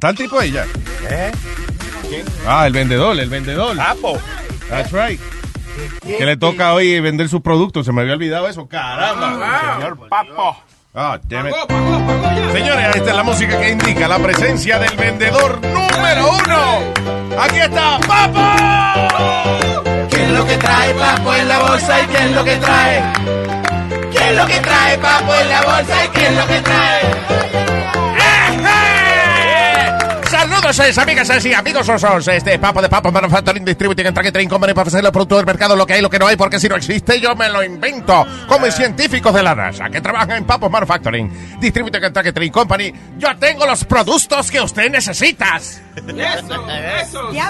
¿está el tipo ahí ya? ¿Eh? Ah, el vendedor, el vendedor. Papo. That's right. Que le toca hoy vender sus productos. Se me había olvidado eso. Caramba. Señor Papo. Ah, damn it. Señores, esta es la música que indica la presencia del vendedor número uno. Aquí está, Papo. ¿Qué es lo que trae Papo en la bolsa y qué es lo que trae? ¿Qué es lo que trae Papo en la bolsa y qué es lo que trae? Saludos, amigas y amigos, sos este Papo de Papo Manufacturing Distributing and Tracking Company para ofrecer el producto del mercado, lo que hay, lo que no hay, porque si no existe yo me lo invento. Como científicos de la NASA que trabajan en Papo Manufacturing Distributing and Tracking Company, yo tengo los productos que usted necesita.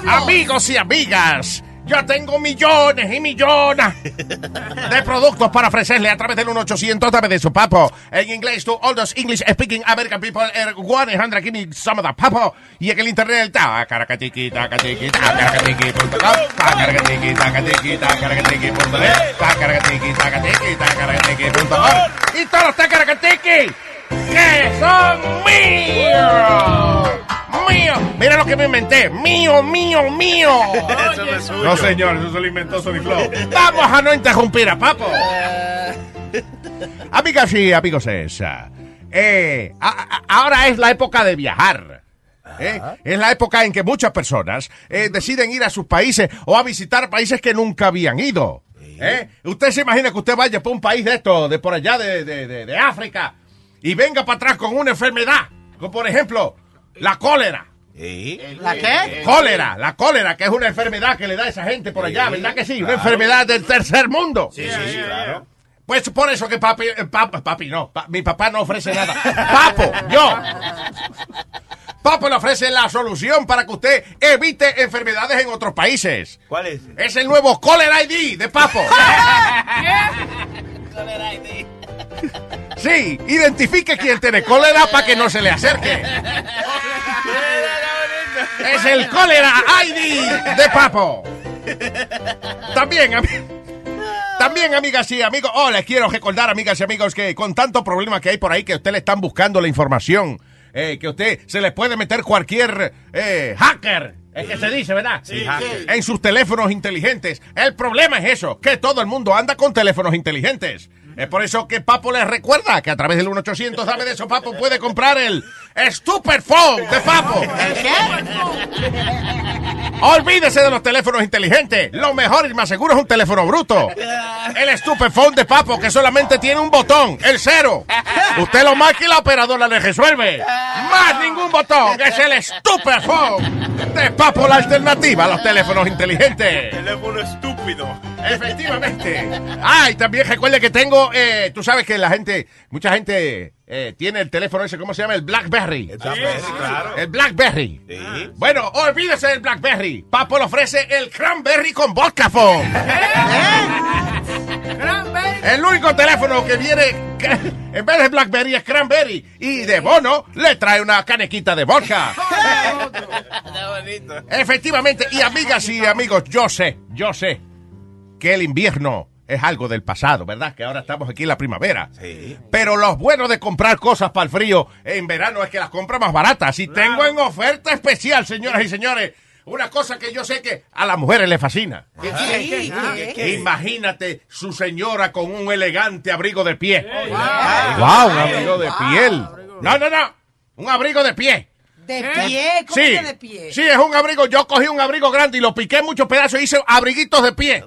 Amigos y amigas, yo tengo millones y millones de productos para ofrecerle a través del 1-800 dame de su papo. En inglés, to all those English speaking American people, er, 100 give me some of the papo. Y en el internet, está caracatiqui, tacatiqui, tacaracatiqui.com, tacaracatiqui, tacatiqui, tacaracatiqui.net, tacaracatiqui, tacatiqui, tacaracatiqui.com. Y todos los tacaracatiqui que son míos. Mío. Mira lo que me inventé. Mío, mío, mío. No, señor, eso se lo inventó Sony Flow. Vamos a no interrumpir a Papo. Amigas y amigos, esa. Eh, a- a- ahora es la época de viajar. ¿eh? Es la época en que muchas personas eh, deciden ir a sus países o a visitar países que nunca habían ido. ¿eh? Usted se imagina que usted vaya por un país de esto, de por allá de, de- de- de África, y venga para atrás con una enfermedad, como por ejemplo la cólera. ¿La qué? Cólera, la cólera, que es una enfermedad que le da a esa gente por allá, ¿verdad que sí? Una enfermedad del tercer mundo. Sí, sí, claro. Pues por eso que papi, eh, pap- papi no, pa- mi papá no ofrece nada. Papo, yo. Papo le ofrece la solución para que usted evite enfermedades en otros países. ¿Cuál es? Es el nuevo Cólera ID de Papo. Sí, identifique quién tiene cólera para que no se le acerque. Es el Cólera ID de Papo. También, también, amigas y amigos, oh, les quiero recordar, amigas y amigos, que con tanto problema que hay por ahí que usted le están buscando la información, eh, que usted se le puede meter cualquier eh, hacker, es que se dice, ¿verdad? Sí, hacker. En sus teléfonos inteligentes. El problema es eso, que todo el mundo anda con teléfonos inteligentes. Es por eso que Papo les recuerda que a través del 1-800 dame de eso, Papo puede comprar el Stupid Phone de Papo. Olvídese de los teléfonos inteligentes. Lo mejor y más seguro es un teléfono bruto. El Stupid Phone de Papo que solamente tiene un botón, el cero. Usted lo marca y la operadora le resuelve. Más ningún botón. Es el Stupid Phone de Papo, la alternativa a los teléfonos inteligentes. Teléfono. Efectivamente. Ah, y también recuerde que tengo, eh, tú sabes que la gente, mucha gente eh, tiene el teléfono ese, ¿cómo se llama? El Blackberry. Sí, claro. El Blackberry. Sí. Bueno, olvídese del Blackberry. Papo le ofrece el Cranberry con vodka phone. El único teléfono que viene en vez de Blackberry es Cranberry. Y de bono le trae una canequita de vodka. Efectivamente, y amigas y amigos, yo sé, yo sé que el invierno es algo del pasado, ¿verdad? Que ahora estamos aquí en la primavera. Sí. Pero lo bueno de comprar cosas para el frío en verano es que las compras más baratas. Y tengo en oferta especial, señoras y señores, una cosa que yo sé que a las mujeres les fascina. Imagínate su señora con un elegante abrigo de pie. ¡Wow! Un abrigo de piel. No, no, no. Un abrigo de pie. ¿De pie? ¿Cómo Sí, que de pie? sí, es un abrigo. Yo cogí un abrigo grande y lo piqué en muchos pedazos y hice abriguitos de pie.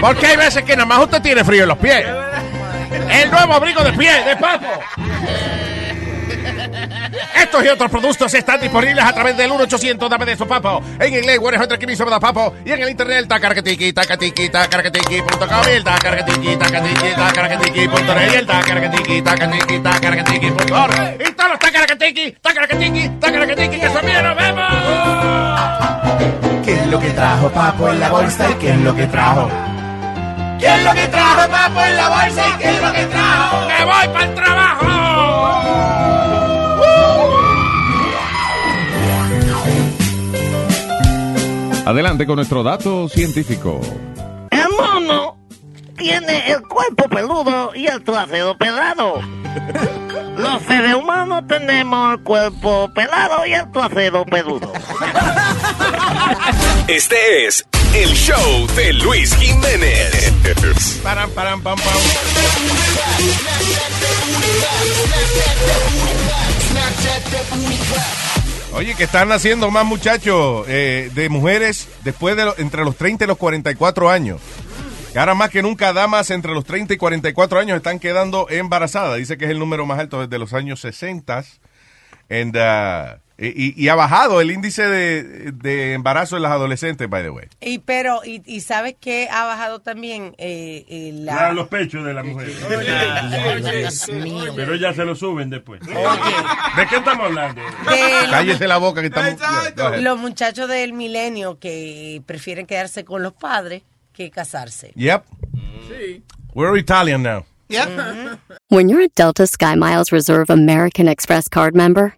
Porque hay veces que nada más usted tiene frío en los pies. El nuevo abrigo de pie, de papo. Estos y otros productos están disponibles a través del 1-800 dame de su papo. En inglés, bueno, es que sobre papo. Y en el internet, tacarquetiqui, tacatiqui, tacarquetiqui.com y el tacarquetiqui, tacatiqui, tacarquetiqui.net y el tacarquetiqui, tacatiqui, tacarquetiqui.org. Y todos los tacarquetiqui, tacarquetiqui, tacarquetiqui que son míos, nos vemos. ¿Qué es lo que trajo Papo en la bolsa y qué es lo que trajo? ¿Qué es lo que trajo Papo en la bolsa y qué es lo que trajo? ¡Me voy para el trabajo! Adelante con nuestro dato científico. mono tiene el cuerpo peludo y el trasero pelado. Los seres humanos tenemos el cuerpo pelado y el trasero peludo. Este es el show de Luis Jiménez. Param, param, pam, pam. Oye, que están naciendo más muchachos eh, de mujeres después de lo- entre los 30 y los 44 años. Que ahora más que nunca damas entre los 30 y 44 años están quedando embarazadas. Dice que es el número más alto desde los años 60. And, uh, y, y ha bajado el índice de, de embarazo en las adolescentes, by the way. Y pero, y, y sabes que ha bajado también eh, eh, la... Claro, los pechos de la mujer. Dios mío. Pero ya se lo suben después. ¿De qué estamos hablando? De los- Cállese la boca que estamos... Los muchachos del milenio que prefieren quedarse con los padres que casarse. Yep. We're Italian now. When you're a Delta SkyMiles Reserve American Express card member,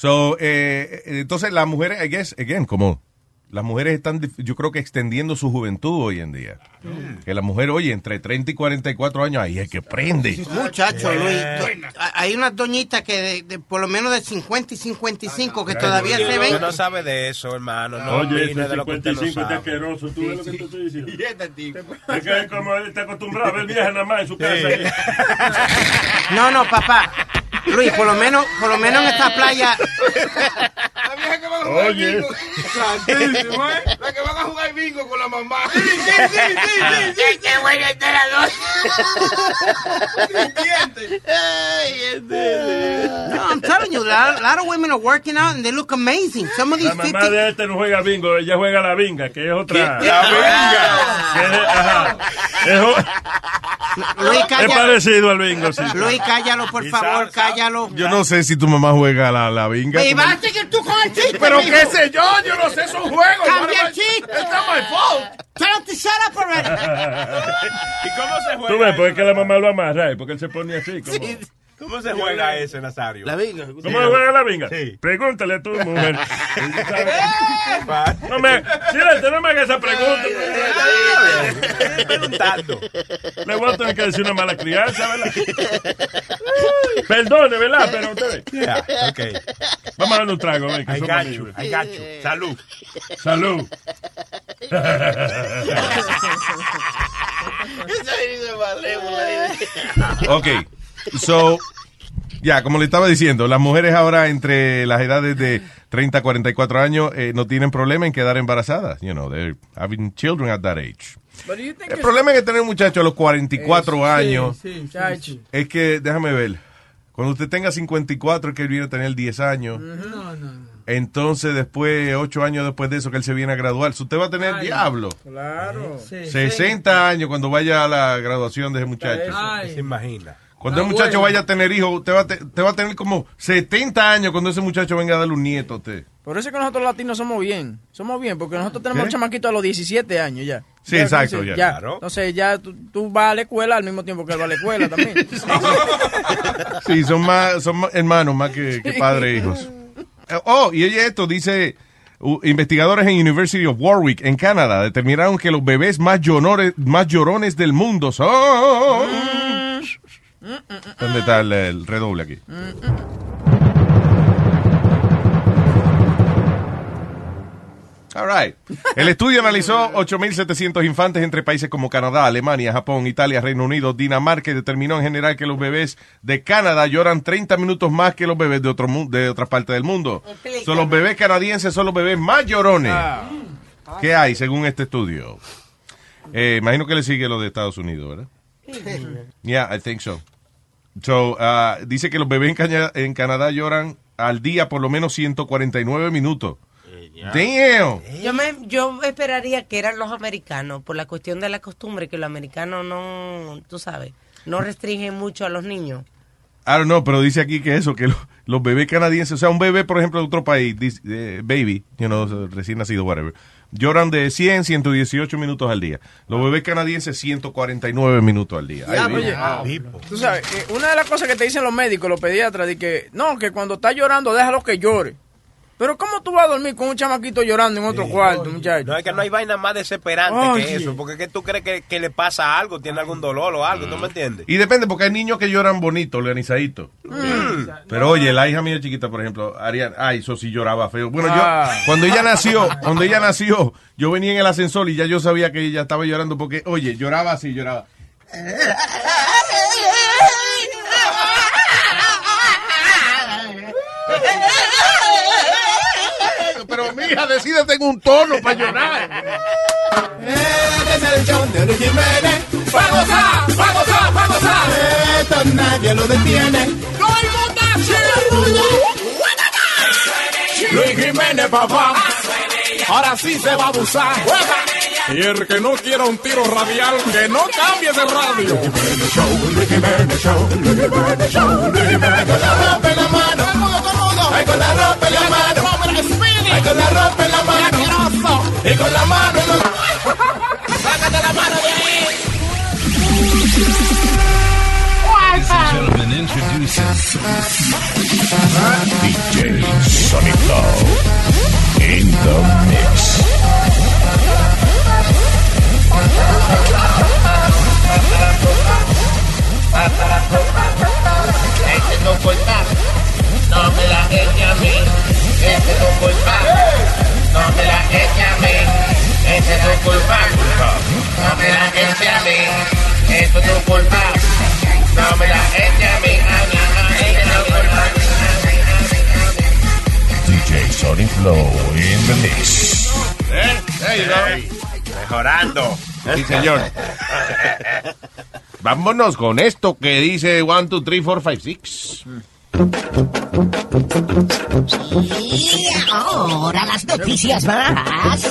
So, eh, eh, entonces las mujeres, I guess, again, como las mujeres están, yo creo que extendiendo su juventud hoy en día. Que la mujer, oye, entre 30 y 44 años, ahí es que prende. Muchacho, Luis. do- Hay unas doñitas que de, de por lo menos de 50 y 55 que todavía se Usted ven. no sabe de eso, hermano. No Oye, ese de lo que usted no 55 es asqueroso. ¿Tú ves lo que te estoy diciendo? Es que es como él está acostumbrado a ver vieja nada más en su casa. No, no, papá. Luis, por lo menos, por lo menos en esta playa. Oye, La que van a jugar bingo con la mamá. No, I'm telling you, a lot, a lot of women are working out and they look amazing. Some of these la 50. mamá de este no juega bingo, ella juega la binga, que es otra. La venga. que es, ajá. Es Luis, es cállalo. parecido al bingo, sí. Luis, cállalo, por favor, cállalo. Yo no sé si tu mamá juega la, la binga. Y vas a seguir tú con el chiste. Pero qué sé yo, yo no sé esos juegos. Cambia el chiste. It's not my fault. Tell him to shut up already. ¿Y cómo se juega? Tú ves, porque es que la mamá lo amarra, ¿eh? porque él se pone así. Como... ¿Cómo se juega ese, Nazario? La vinga. ¿Cómo se juega la binga? Sí. Pregúntale a tu mujer. no me, Silente, no me hagas esa pregunta. Estoy preguntando. Le voy a tener que decir una mala crianza, ¿verdad? Perdone, ¿verdad? Pero ustedes. Yeah, ok. Vamos a darle un trago, ven, que I somos got amigos. you, I got you. Salud. Salud. Ok, so, ya, como le estaba diciendo, las mujeres ahora entre las edades de 30 a 44 años eh, no tienen problema en quedar embarazadas. You know, they're having children at that age. El problema es que tener un muchacho a los 44 años es que, déjame ver, cuando usted tenga 54 es que él viene a tener 10 años. Entonces, después, 8 años después de eso, que él se viene a graduar. Si usted va a tener diablo. Claro. 60 años cuando vaya a la graduación de ese muchacho. Se imagina. Cuando el muchacho vaya a tener hijos, usted va, a te- va a tener como 70 años cuando ese muchacho venga a darle un nieto a usted. Por eso es que nosotros latinos somos bien. Somos bien, porque nosotros tenemos ¿Qué? un chamaquito a los 17 años ya. Sí, Ya, exacto, entonces, ya. Claro. Entonces ya tú, tú vas a la escuela al mismo tiempo que él va a la escuela también. Sí, son más, son más hermanos más que, que padres e hijos. Eh, Oh, y oye esto, dice, uh, investigadores en University of Warwick, en Canadá, determinaron que los bebés más llorones, más llorones del mundo son... ¿Dónde está el, el redoble aquí? All right. El estudio analizó 8.700 infantes entre países como Canadá, Alemania, Japón, Italia, Reino Unido, Dinamarca y determinó en general que los bebés de Canadá lloran 30 minutos más que los bebés de, otro, de otras partes del mundo. Son los bebés canadienses son los bebés más llorones. ¿Qué hay según este estudio? Eh, imagino que le sigue lo de Estados Unidos, ¿verdad? Yeah, I think so. So, uh, dice que los bebés en, Caña- en Canadá lloran al día por lo menos 149 minutos. Damn. Yo, me, yo esperaría que eran los americanos, por la cuestión de la costumbre, que los americanos no, tú sabes, no restringen mucho a los niños. I don't know, pero dice aquí que eso, que lo- los bebés canadienses, o sea, un bebé, por ejemplo, de otro país, eh, baby, you know, recién nacido, whatever, lloran de 100, 118 minutos al día. Los bebés canadienses, 149 minutos al día. Ay, Oye, baby. tú sabes, eh, una de las cosas que te dicen los médicos, los pediatras, de que no, que cuando está llorando, déjalo que llore. Pero ¿cómo tú vas a dormir con un chamaquito llorando en otro cuarto, muchacho? No, es que no hay vaina más desesperante Oye. que eso, porque es que tú crees que, que le pasa algo, tiene algún dolor o algo, ¿tú me entiendes? Y depende, porque hay niños que lloran bonito, organizadito. Mm. Pero oye, la hija mía chiquita, por ejemplo, Ariana, ay, eso sí lloraba feo. Bueno, Ah. yo, cuando ella nació, cuando ella nació, yo venía en el ascensor y ya yo sabía que ella estaba llorando porque, oye, lloraba así, lloraba. Mija, decídete en un tono para llorar. Es el show de Luis Jiménez. ¡Va a gozar! ¡Va a gozar! ¡Va a gozar! Esto nadie lo detiene. ¡No hay Luis Jiménez, papá. Ahora sí se va a abusar. Y el que no quiera un tiro radial, que no cambie de radio. Con mí. Esto es tu culpa, no me la eche a mí. A mí, a mí, es tu culpa. DJ Sonic Flow in the mix. Mejorando. Sí, señor. Vámonos con esto que dice 1, 2, 3, 4, 5, 6. Y ahora las noticias más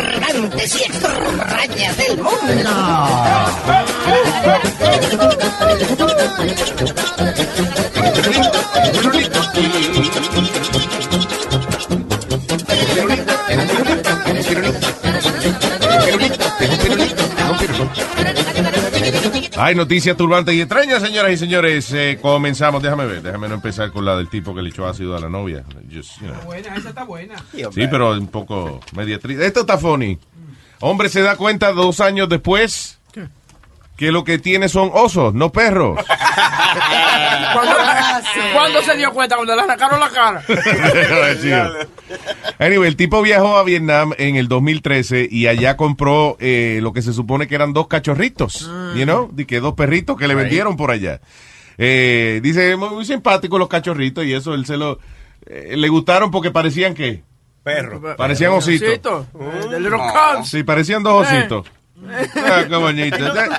importantes y extrañas del Hay noticias turbantes y extrañas, señoras y señores. Eh, comenzamos. Déjame ver. Déjame no empezar con la del tipo que le echó ácido a la novia. Just, you know. Buena, esa está buena. Sí, pero un poco media triste. Esto está funny. Hombre se da cuenta dos años después que lo que tiene son osos, no perros. ¿Cuándo, ¿Cuándo se dio cuenta? Cuando le arrancaron la cara. Anyway, el tipo viajó a Vietnam en el 2013 y allá compró eh, lo que se supone que eran dos cachorritos, you know, de que dos perritos que le vendieron por allá. Eh, dice, muy, muy simpáticos los cachorritos y eso, él se lo... eh, le gustaron porque parecían que... Perro. Parecían ositos. Osito, Little Cubs. Sí, parecían dos Eh. ositos. Ah, qué bonito.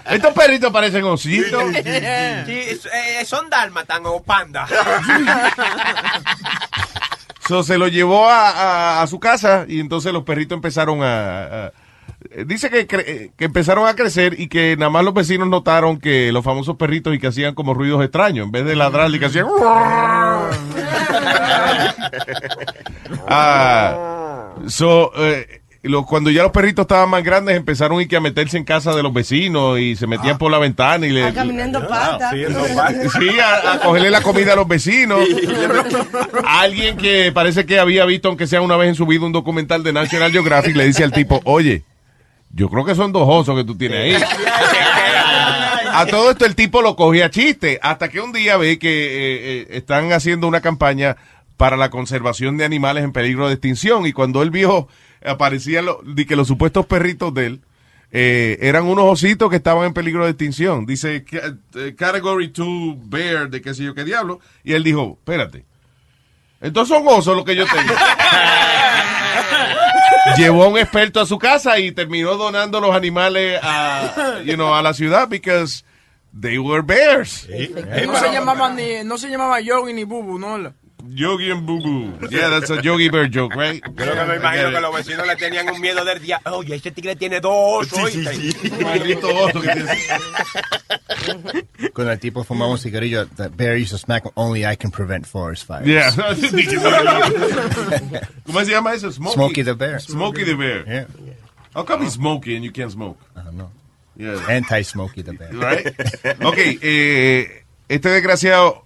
Estos perritos parecen ositos. Sí, es- eh, son dálmatas o panda. So, se lo llevó a, a- a su casa y entonces los perritos empezaron a... a- eh, dice que, cre- eh, que empezaron a crecer y que nada más los vecinos notaron que los famosos perritos y que hacían como ruidos extraños. En vez de ladrar y que hacían... Ah, so, eh, lo- cuando ya los perritos estaban más grandes empezaron y que a meterse en casa de los vecinos y se metían por la ventana y le... Ah, caminando pata. Sí, a, a cogerle la comida a los vecinos. Alguien que parece que había visto, aunque sea una vez en su vida, un documental de National Geographic, le dice al tipo, oye, yo creo que son dos osos que tú tienes ahí. A todo esto el tipo lo cogía a chiste, hasta que un día ve que eh, eh, están haciendo una campaña para la conservación de animales en peligro de extinción. Y cuando él vio, aparecían lo- di que los supuestos perritos de él, eh, eran unos ositos que estaban en peligro de extinción. Dice, eh, category 2 bear, de qué sé yo qué diablo. Y él dijo, espérate. Entonces son osos los que yo tengo. Llevó a un experto a su casa y terminó donando los animales a, you know, a la ciudad because they were bears. No se llamaba ni, no se llamaba Yogi ni Bubu, ¿no? Yogi and Boo Boo. Yeah, that's a Yogi Bear joke, right? Creo que me imagino que los vecinos le tenían un miedo del día. Oye, este tigre tiene dos osos. ¿oíste? Maldito oso que tiene. Cuando el tipo fumaba un cigarrillo, the bear used to smack him, only I can prevent forest fires. Yeah. ¿Cómo se llama eso? Smokey, Smokey the Bear. Smokey the Bear. Yeah. How come he's smoky and you can't smoke? I don't know. Yeah. Anti-Smokey the Bear. Right? Ok, eh, este desgraciado,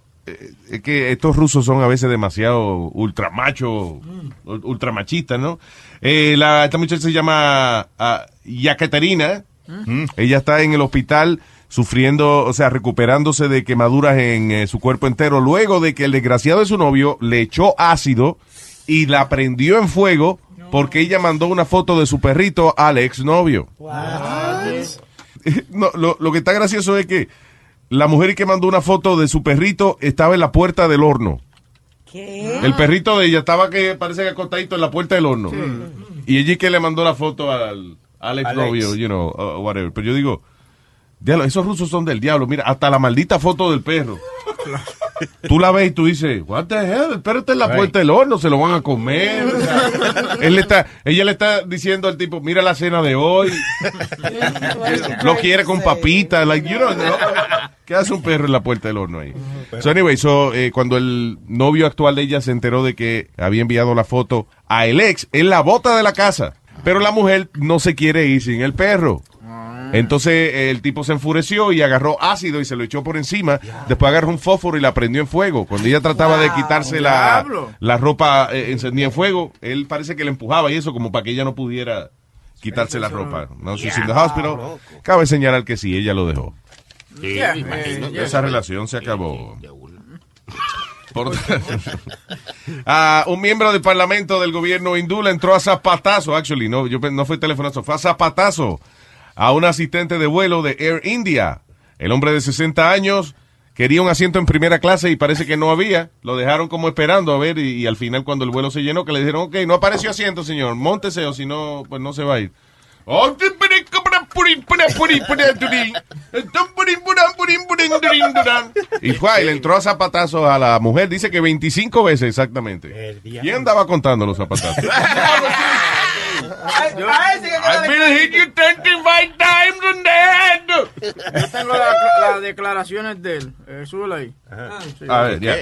es que estos rusos son a veces demasiado ultramachos, ul- ultramachistas, ¿no? Eh, la, esta muchacha se llama ah, Yakaterina. Ella está en el hospital sufriendo, o sea, recuperándose de quemaduras en eh, su cuerpo entero, luego de que el desgraciado de su novio le echó ácido y la prendió en fuego porque ella mandó una foto de su perrito al exnovio. No, lo, lo que está gracioso es que la mujer que mandó una foto de su perrito estaba en la puerta del horno. ¿Qué? El perrito de ella estaba que parece que acostadito en la puerta del horno. Y ella que le mandó la foto al, al ex novio, you know, uh, whatever. Pero yo digo, diablo, esos rusos son del diablo. Mira, hasta la maldita foto del perro. Tú la ves y tú dices, what the hell, el perro está en la Right. puerta del horno, se lo van a comer. Él le está, ella le está diciendo al tipo, mira la cena de hoy. lo quiere con papitas, like, you know, no. ¿Qué hace un perro en la puerta del horno ahí? So anyway, so, eh, cuando el novio actual de ella se enteró de que había enviado la foto a el ex, él la bota de la casa. Pero la mujer no se quiere ir sin el perro. Entonces el tipo se enfureció y agarró ácido y se lo echó por encima. Después agarró un fósforo y la prendió en fuego. Cuando ella trataba de quitarse la, la ropa eh, encendida en fuego, él parece que le empujaba y eso como para que ella no pudiera quitarse la ropa. No, she's in the hospital. Cabe señalar que sí, ella lo dejó. Yeah, eh, yeah. Esa relación se acabó. Por- Ah, un miembro del parlamento del gobierno hindú le entró a zapatazo, actually, no, yo, no fue telefonazo, fue a zapatazo a un asistente de vuelo de Air India. El hombre de 60 años quería un asiento en primera clase y parece que no había. Lo dejaron como esperando a ver y, y al final cuando el vuelo se llenó que le dijeron, ok, no apareció asiento, señor, móntese o si no, pues no se va a ir. Y fue y le entró a zapatazos a la mujer, dice que 25 veces exactamente. ¿Quién andaba contando los zapatazos? I've been hit you 25 times in the head. Yo tengo la- las declaraciones de él. Eh, súbela ahí. Sí. A ver, ya.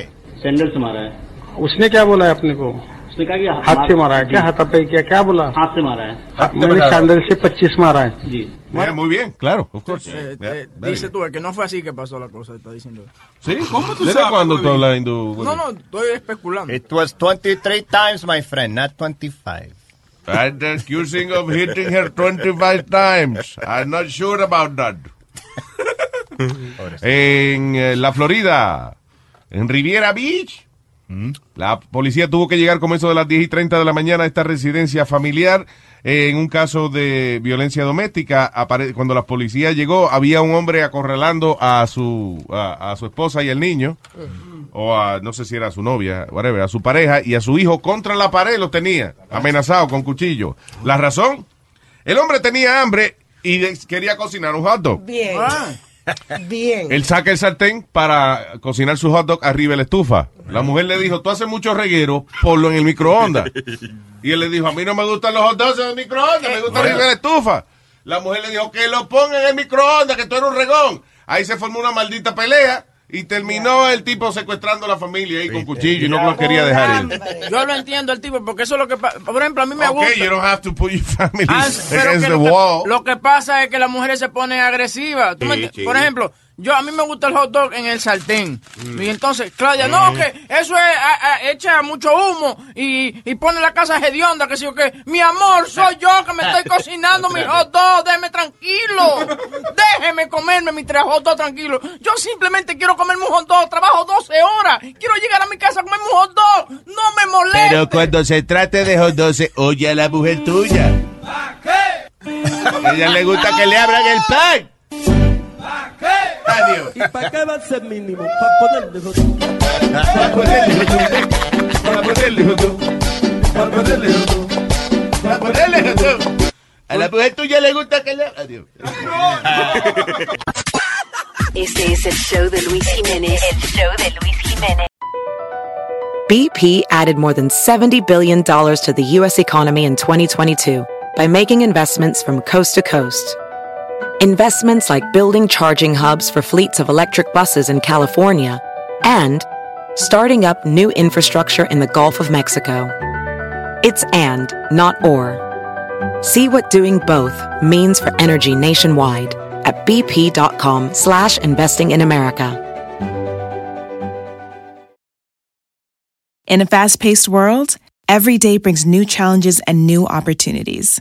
Sandal से मारा है उसने क्या बोला है अपने को उसने कहा कि हाथ से मारा है क्या हाथ पे क्या क्या बोला हाथ से मारा है मैंने सैंडल से पच्चीस मारा है जी Yeah, muy bien, claro, of course. Eh, Yeah, eh, very dice good. tú, es que no fue así que pasó la cosa, está diciendo. ¿Sí? ¿Cómo tú ¿Desde sabes, cuándo Luis? tú hablas hindú? No, no, estoy especulando. It was 23 times, my friend, not 25. I'm accusing of hitting her 25 times. I'm not sure about that. en eh, la Florida, en Riviera Beach, la policía tuvo que llegar como eso de las 10 y 30 de la mañana a esta residencia familiar eh, en un caso de violencia doméstica. Cuando la policía llegó, había un hombre acorralando a su, a, a su esposa y al niño o a, no sé si era su novia, whatever, a su pareja y a su hijo contra la pared lo tenía, amenazado con cuchillo. La razón, el hombre tenía hambre y de- quería cocinar un hot dog. Bien. Bien. Él saca el sartén para cocinar su hot dog arriba de la estufa. La mujer le dijo, tú haces mucho reguero, ponlo en el microondas. Y él le dijo, a mí no me gustan los hot dogs en el microondas, me gusta arriba de la estufa. La mujer le dijo, que lo ponga en el microondas, que tú eres un regón. Ahí se formó una maldita pelea y terminó el tipo secuestrando a la familia ahí con cuchillo y no lo quería dejar ir. Yo lo entiendo el tipo, porque eso es lo que pasa. Por ejemplo, a mí me gusta. you don't have to put your family Ah, pero against the lo, que, wall. lo que pasa es que las mujeres se ponen agresivas. ¿Tú me Sí, enti- sí. Por ejemplo, Yo, a mí me gusta el hot dog en el sartén. Mm. Y entonces, Claudia, no, que eso es, a- a- echa mucho humo y, y pone la casa hedionda, que sí o qué. Mi amor, soy yo que me estoy cocinando mi hot dog, déjeme tranquilo. Déjeme comerme mi tres hot dog tranquilo. Yo simplemente quiero comerme un hot dog, trabajo 12 horas. Quiero llegar a mi casa a comerme un hot dog. No me moleste. Pero cuando se trate de hot dog, se oye a la mujer tuya. A ella le gusta que le abran el pan. Adiós. ¿Y para qué va a ser mínimo? Para ponerle hot Para ponerle hot. Para ponerle hot. Para ponerle hot. Para ponerle hot. A la mujer tuya le gusta que le Adiós. Este es el show de Luis Jiménez. El show de Luis Jiménez. BP added more than $70 billion to the U.S. economy in 2022 by making investments from coast to coast. Investments like building charging hubs for fleets of electric buses in California and starting up new infrastructure in the Gulf of Mexico. It's and, not or. See what doing both means for energy nationwide at bp.com slash investing in America. In a fast paced world, every day brings new challenges and new opportunities.